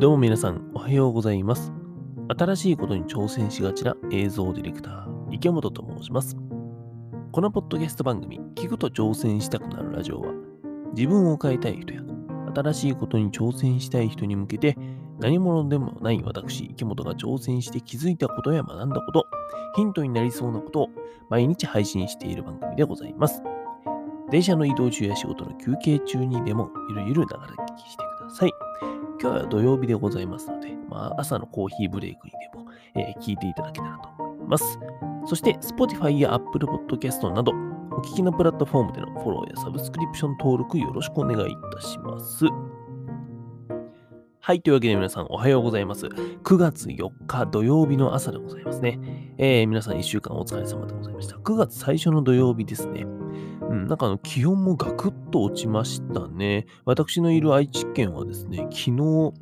どうも皆さん、おはようございます。新しいことに挑戦しがちな映像ディレクター、池本と申します。このポッドキャスト番組、聞くと挑戦したくなるラジオは、自分を変えたい人や、新しいことに挑戦したい人に向けて、何者でもない私、池本が挑戦して気づいたことや学んだこと、ヒントになりそうなことを毎日配信している番組でございます。電車の移動中や仕事の休憩中にでもゆるゆるながら聞きしてください。今日は土曜日でございますので、まあ、朝のコーヒーブレイクにでも、えー聞いていただけたらと思います。そして、Spotify や Apple Podcast など、お聞きのプラットフォームでのフォローやサブスクリプション登録よろしくお願いいたします。はい。というわけで皆さんおはようございます。9月4日土曜日の朝でございますね。えー皆さん1週間お疲れ様でございました。9月最初の土曜日ですね。うん、なんかあの気温もガクッと落ちましたね。私のいる愛知県はですね、昨日、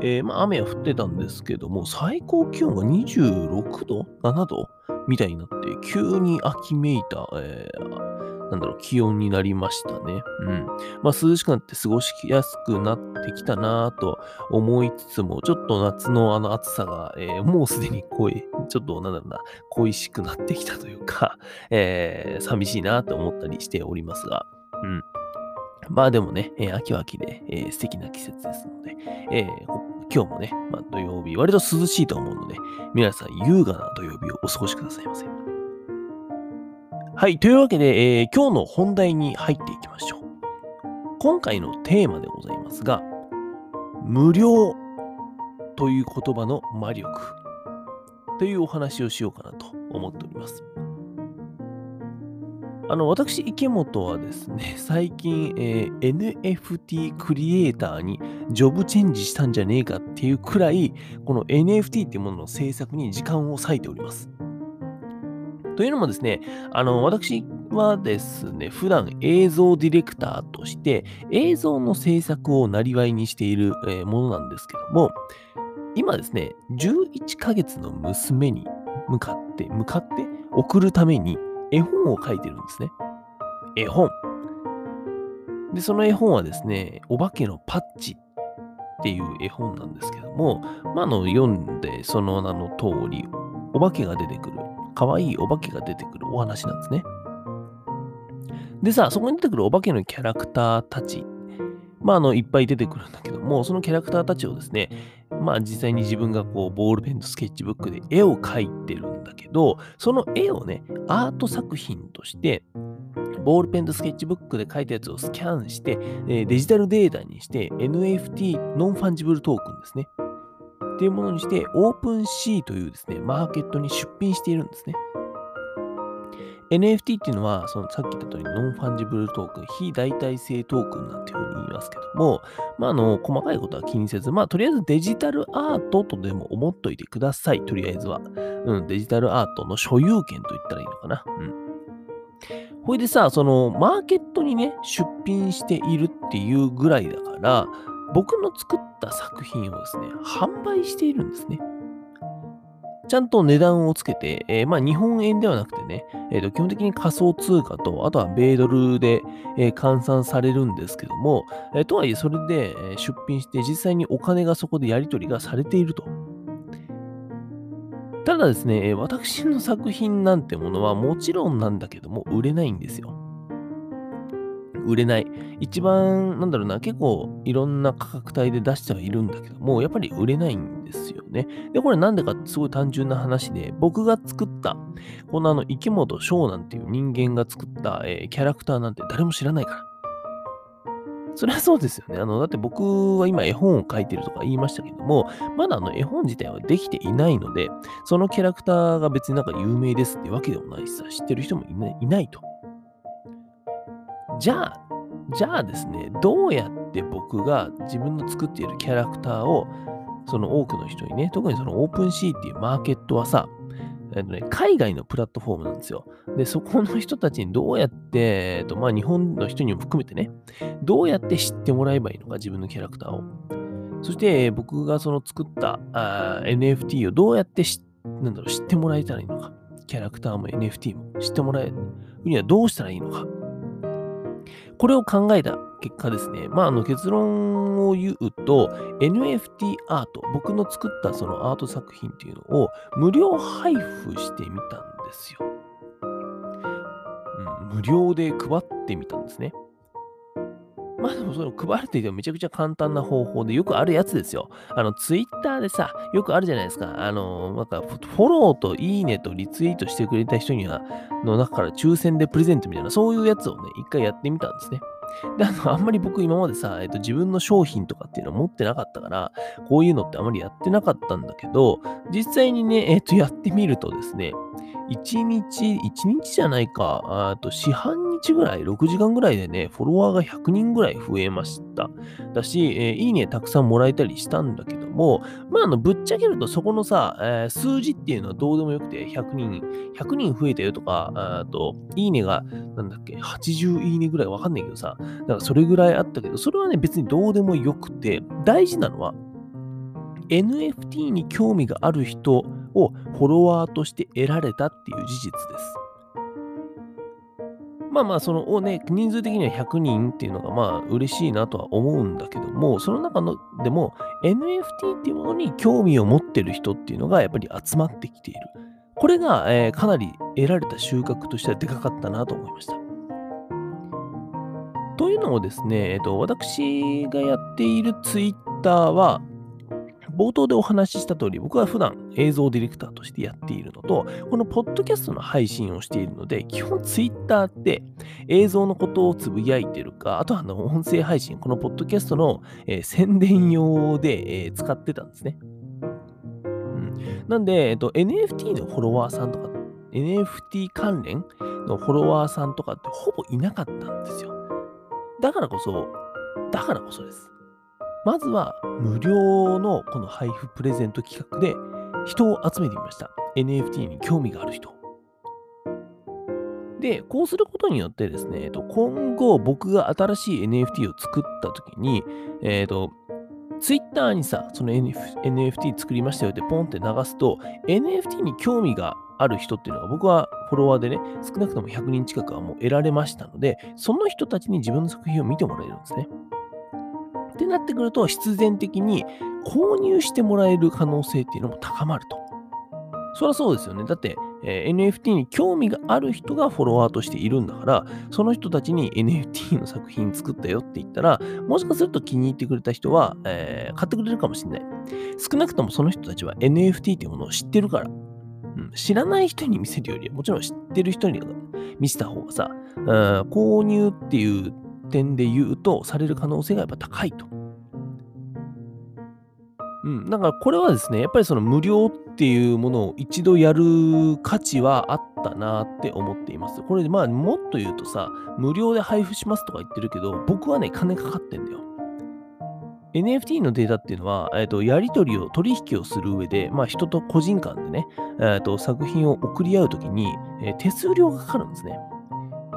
えーまあ、雨は降ってたんですけども、最高気温が26度 ?7 度みたいになって、急に秋めいた、えーなんだろう、気温になりましたね。うん。まあ、涼しくなって過ごしやすくなってきたなぁと思いつつも、ちょっと夏のあの暑さが、えーもうすでに恋、ちょっとなんだろうな、恋しくなってきたというか、えー寂しいなと思ったりしておりますが、うん。まあでもね、えー秋は秋で、えー素敵な季節ですので、えー今日もね、まあ、土曜日、割と涼しいと思うので、皆さん優雅な土曜日をお過ごしくださいませ。はい、というわけで、えー今日の本題に入っていきましょう。今回のテーマでございますが、無料という言葉の魔力というお話をしようかなと思っております。あの、私、池本はですね、最近、えー NFT クリエイターにジョブチェンジしたんじゃねえかっていうくらい、この NFT っていうものの制作に時間を割いております。というのもですね、あの、私はですね、普段映像ディレクターとして映像の制作をなりわいにしている、えものなんですけども、今ですね、11ヶ月の娘に向かって、向かって送るために絵本を書いてるんですね。絵本。で、その絵本はですね、お化けのパッチっていう絵本なんですけども、ま、あの、読んでその名の通り、お化けが出てくる、可愛いお化けが出てくるお話なんですね。でさ、そこに出てくるお化けのキャラクターたち、まあ、あの、いっぱい出てくるんだけども、そのキャラクターたちをですね、まあ実際に自分がこうボールペンとスケッチブックで絵を描いてるんだけど、その絵をね、アート作品として、ボールペンとスケッチブックで描いたやつをスキャンして、デジタルデータにして NFT non-fungible token ですね。っていうものにして、 OpenSea というですね、マーケットに出品しているんですね。NFT っていうのは、そのさっき言った通り、 non-fungible token、非代替性トークンなんていうふうに言いますけども、まあ、あの、細かいことは気にせず、まあ、とりあえずデジタルアートとでも思っといてください、とりあえずは。うん、デジタルアートの所有権と言ったらいいのかな。うん。ほいでさ、その、マーケットにね、出品しているっていうぐらいだから、僕の作った作品をですね、販売しているんですね。ちゃんと値段をつけて、えーまあ日本円ではなくてね、えーと基本的に仮想通貨と、あとは米ドルで、え換算されるんですけども、えとはいえそれで出品して実際にお金がそこでやり取りがされていると。ただですね、私の作品なんてものはもちろんなんだけども売れないんですよ。売れない。一番、なんだろうな、結構いろんな価格帯で出してはいるんだけども、やっぱり売れないんですよね。で、これなんでかすごい単純な話で、僕が作った、このあの、池本翔なんていう人間が作った、えーキャラクターなんて誰も知らないから。それはそうですよね。あの、だって僕は今絵本を描いてるとか言いましたけども、まだあの絵本自体はできていないので、そのキャラクターが別になんか有名ですってわけでもないしさ、知ってる人もいないいないと。じゃあ、じゃあですね、どうやって僕が自分の作っているキャラクターを、その多くの人にね、特にそのオープンシーっていうマーケットはさ、えっとね、海外のプラットフォームなんですよ。で、そこの人たちにどうやって、えっとまあ、日本の人にも含めてね、どうやって知ってもらえばいいのか、自分のキャラクターを。そして、僕がその作ったあ NFT をどうやって知なんだろう知ってもらえたらいいのか。キャラクターも NFT も知ってもらえるにはどうしたらいいのか。これを考えた結果ですね、まあ、あの結論を言うと、NFT アート、僕の作ったそのアート作品っていうのを無料配布してみたんですよ。うん、無料で配ってみたんですね。まあでもその配るといってもめちゃくちゃ簡単な方法でよくあるやつですよ。あの、ツイッターでさ、よくあるじゃないですか。あの、なんか、フォローといいねとリツイートしてくれた人には、の中から抽選でプレゼントみたいな、そういうやつをね、一回やってみたんですね。で、あの、あんまり僕今までさ、えっと、自分の商品とかっていうの持ってなかったから、こういうのってあんまりやってなかったんだけど、実際にね、えっと、やってみるとですね、1日、1日じゃないか、あと四半日ぐらい、6時間ぐらいでね、フォロワーが100人ぐらい増えました。だし、えー、いいねたくさんもらえたりしたんだけども、まあ、あの、ぶっちゃけるとそこのさ、えー、数字っていうのはどうでもよくて、100人、100人増えたよとか、あと、いいねが、なんだっけ、80いいねぐらいわかんないけどさ、だからそれぐらいあったけど、それはね、別にどうでもよくて、大事なのは、NFT に興味がある人をフォロワーとして得られたっていう事実です。まあまあ、その、ね、人数的には100人っていうのがまあ嬉しいなとは思うんだけども、その中のでも NFT っていうものに興味を持ってる人っていうのがやっぱり集まってきている。これが、えー、かなり得られた収穫としてはでかかったなと思いました。というのもですね、えっと、私がやっているツイッターは、冒頭でお話しした通り、僕は普段映像ディレクターとしてやっているのと、このポッドキャストの配信をしているので、基本ツイッターって映像のことをつぶやいてるか、あとはあの音声配信、このポッドキャストの、えー、宣伝用で、えー、使ってたんですね。うん、なんで、えっと、NFT のフォロワーさんとか、NFT 関連のフォロワーさんとかってほぼいなかったんですよ。だからこそ、だからこそです。まずは無料のこの配布プレゼント企画で人を集めてみました。NFT に興味がある人。で、こうすることによってですね、今後僕が新しい NFT を作ったときに、えっ、ー、と、ツイッターにさ、その NFT 作りましたよってポンって流すと、NFT に興味がある人っていうのが僕はフォロワーでね、少なくとも100人近くはもう得られましたので、その人たちに自分の作品を見てもらえるんですね。ってなってくると、必然的に購入してもらえる可能性っていうのも高まると。そりゃそうですよね。だって、えー、NFT に興味がある人がフォロワーとしているんだから、その人たちに NFT の作品作ったよって言ったら、もしかすると気に入ってくれた人は、えー、買ってくれるかもしれない。少なくともその人たちは NFT っていうものを知ってるから。うん、知らない人に見せるより、もちろん知ってる人に見せた方がさ、うん購入っていう点で言うと、される可能性がやっぱ高いと。うん、だからこれはですね、やっぱりその無料っていうものを一度やる価値はあったなって思っています。これでまあもっと言うとさ、無料で配布しますとか言ってるけど、僕はね、金かかってんだよ。NFT のデータっていうのは、えーと、やり取りを、取引をする上で、まあ、人と個人間でね、えーと、作品を送り合うときに、えー、手数料がかかるんですね。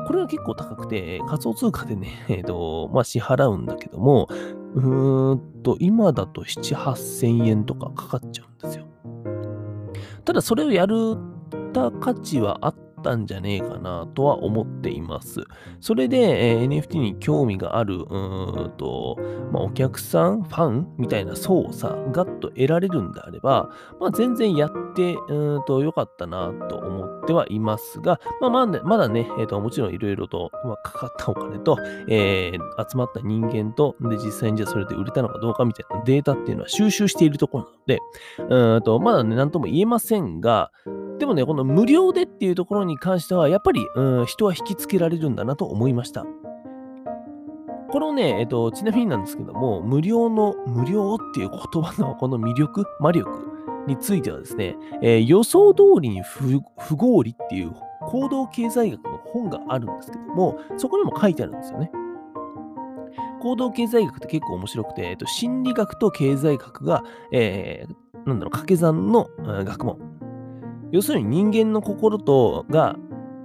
これは結構高くて、仮想通貨でね、えっ、ー、と、まあ、支払うんだけども、うーんと、今だと7、8000円とかかかっちゃうんですよ。ただ、それをやるた価値はあったんじゃねえかなとは思っています。それで、えー、NFT に興味がある、うんと、まあ、お客さん、ファンみたいな層をさ、ガッと得られるんであれば、まあ、全然やって、うんと良かったなと思ってはいますが、まあ、まだまだね、えーと、もちろんいろいろと、まあ、かかったお金と、えー、集まった人間と、で、実際にじゃあそれで売れたのかどうかみたいなデータっていうのは収集しているところなので、うんと、まだね、なんとも言えませんが、でもね、この無料でっていうところに関しては、やっぱり、うん、人は引きつけられるんだなと思いました。このね、えっと、ちなみになんですけども、無料の、無料っていう言葉のこの魅力、魔力についてはですね、えー、予想通りに不合理っていう行動経済学の本があるんですけども、そこにも書いてあるんですよね。行動経済学って結構面白くて、えっと、心理学と経済学が、えー、なんだろう、掛け算の学問。要するに人間の心とが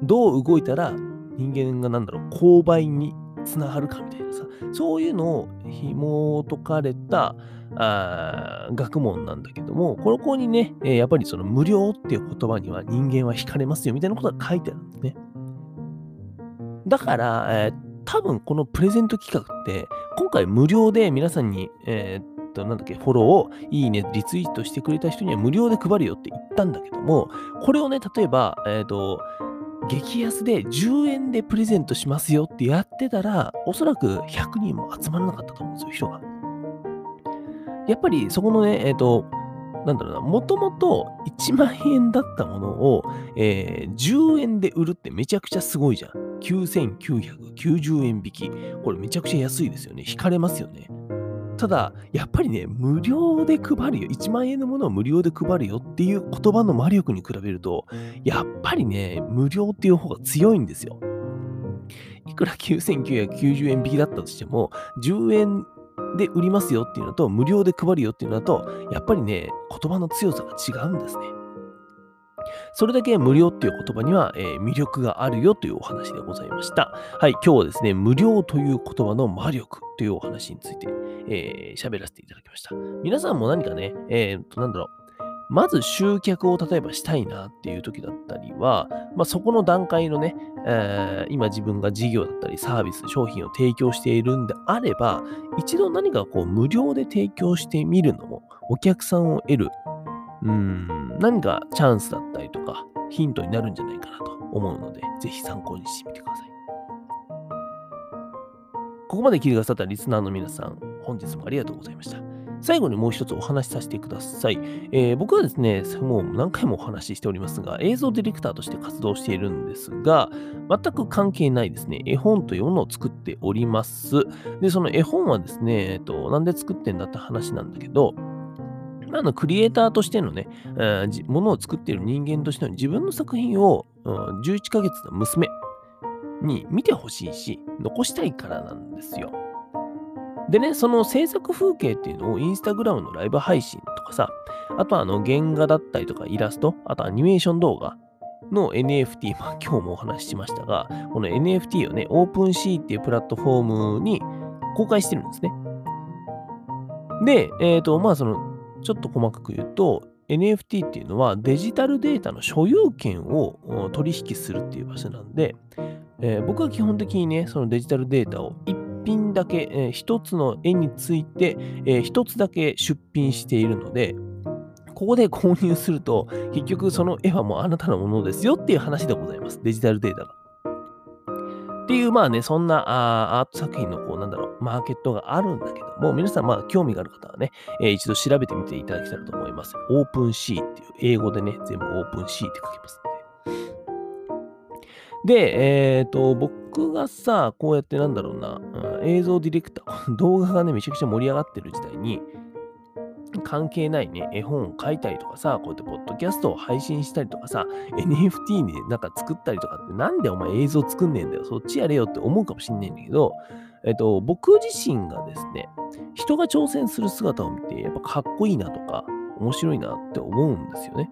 どう動いたら人間がなんだろう、購買につながるかみたいなさ、そういうのを紐解かれたあ学問なんだけども、ここにね、え、やっぱりその無料っていう言葉には人間は惹かれますよみたいなことが書いてあるんですね。だから、えー、多分このプレゼント企画って、今回無料で皆さんに、えー、と、なんだっけ、フォローを、いいね、リツイートしてくれた人には無料で配るよって言ったんだけども、これをね、例えば、えー、っと、激安で10円でプレゼントしますよってやってたら、おそらく100人も集まらなかったと思うんですよ、人が。やっぱりそこのね、えっ、ー、と、なんだろうな、もともと1万円だったものを、えー、10円で売るってめちゃくちゃすごいじゃん。9990円引き。これめちゃくちゃ安いですよね。引かれますよね。ただ、やっぱりね、無料で配るよ。1万円のものを無料で配るよっていう言葉の魔力に比べると、やっぱりね、無料っていう方が強いんですよ。いくら9990円引きだったとしても、10円で売りますよっていうのと、無料で配るよっていうのと、やっぱりね、言葉の強さが違うんですね。それだけ無料っていう言葉には、えー、魅力があるよというお話でございました。はい、今日はですね、無料という言葉の魔力というお話について、えー、喋らせていただきました。皆さんも何かね、えー、と、なんだろう、まず集客を例えばしたいなっていう時だったりは、まあ、そこの段階のね、えー、今自分が事業だったりサービス、商品を提供しているんであれば、一度何かこう無料で提供してみるのもお客さんを得る、うん、何かチャンスだったりとかヒントになるんじゃないかなと思うので、ぜひ参考にしてみてください。ここまで聞いてくださったリスナーの皆さん、本日もありがとうございました。最後にもう一つお話しさせてください。えー、僕はですね、もう何回もお話ししておりますが、映像ディレクターとして活動しているんですが、全く関係ないですね、絵本というものを作っております。で、その絵本はですね、えっと、なんで作ってんだって話なんだけど、あのクリエイターとしてのね、ものを作っている人間としての自分の作品を、うん、11ヶ月の娘に見てほしいし、残したいからなんですよ。でね、その制作風景っていうのをインスタグラムのライブ配信とかさ、あとはあの原画だったりとかイラスト、あとアニメーション動画の NFT、まあ今日もお話ししましたが、この NFT をね、オープンシーっていうプラットフォームに公開してるんですね。で、えっ、ー、と、まあその、ちょっと細かく言うと、NFT っていうのはデジタルデータの所有権を取引するっていう場所なんで、えー、僕は基本的にね、そのデジタルデータを一品だけ、えー、一つの絵について、えー、一つだけ出品しているので、ここで購入すると、結局その絵はもうあなたのものですよっていう話でございます。デジタルデータが。っていう、まあね、そんなあアート作品の、こう、なんだろう、マーケットがあるんだけども、皆さん、まあ、興味がある方はね、えー、一度調べてみていただけたらと思います。 OpenSea っていう、英語でね、全部 OpenSea って書きますで、えっ、ー、と、僕がさ、こうやってなんだろうな、うん、映像ディレクター、動画がね、めちゃくちゃ盛り上がってる時代に、関係ないね、絵本を書いたりとかさ、こうやってポッドキャストを配信したりとかさ、NFT になんか作ったりとかって、なんでお前映像作んねえんだよ、そっちやれよって思うかもしんないんだけど、えっと、僕自身がですね、人が挑戦する姿を見て、やっぱかっこいいなとか、面白いなって思うんですよね。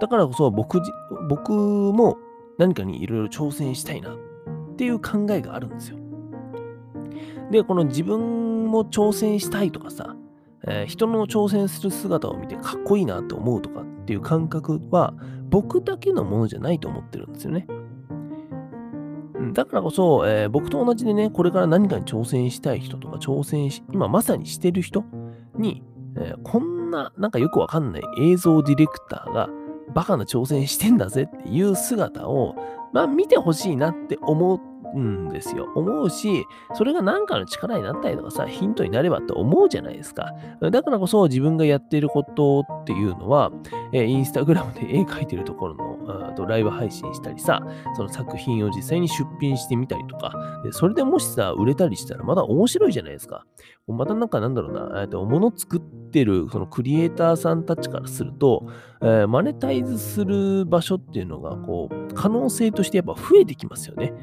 だからこそ僕僕も何かにいろいろ挑戦したいなっていう考えがあるんですよ。で、この自分も挑戦したいとかさ、えー、人の挑戦する姿を見てかっこいいなって思うとかっていう感覚は僕だけのものじゃないと思ってるんですよね。だからこそ、えー、僕と同じでね、これから何かに挑戦したい人とか、挑戦し、今まさにしてる人に、えー、こんな、なんかよくわかんない映像ディレクターが、バカな挑戦してんだぜっていう姿を、まあ見てほしいなって思うんですよ。思うし、それが何かの力になったりとかさ、ヒントになればって思うじゃないですか。だからこそ自分がやっていることっていうのは、えー、インスタグラムで絵描いてるところのとライブ配信したりさ、その作品を実際に出品してみたりとか、でそれでもしさ、売れたりしたらまだ面白いじゃないですか。またなんかなんだろうな、えー、と物作ってるそのクリエイターさんたちからすると、えー、マネタイズする場所っていうのがこう可能性としてやっぱ増えてきますよね。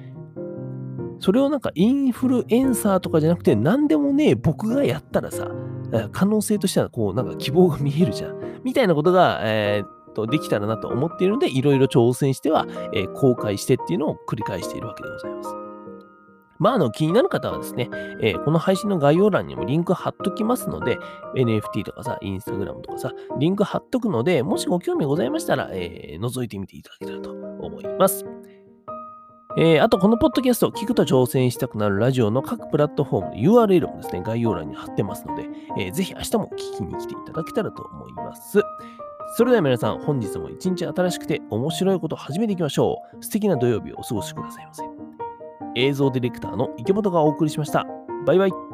それをなんかインフルエンサーとかじゃなくて、何でもね、僕がやったらさ、可能性としてはこう、なんか希望が見えるじゃん。みたいなことが、えー、とできたらなと思っているので、いろいろ挑戦しては、えー、公開してっていうのを繰り返しているわけでございます。まあ、あの、気になる方はですね、えー、この配信の概要欄にもリンク貼っときますので、NFT とかさ、インスタグラムとかさ、リンク貼っとくので、もしご興味ございましたら、えー、覗いてみていただけたらと思います。えーあと、このポッドキャスト、聞くと挑戦したくなるラジオの各プラットフォームの URL もですね、概要欄に貼ってますので、えーぜひ明日も聞きに来ていただけたらと思います。それでは皆さん、本日も一日新しくて面白いことを始めていきましょう。素敵な土曜日をお過ごしくださいませ。映像ディレクターの池本がお送りしました。バイバイ。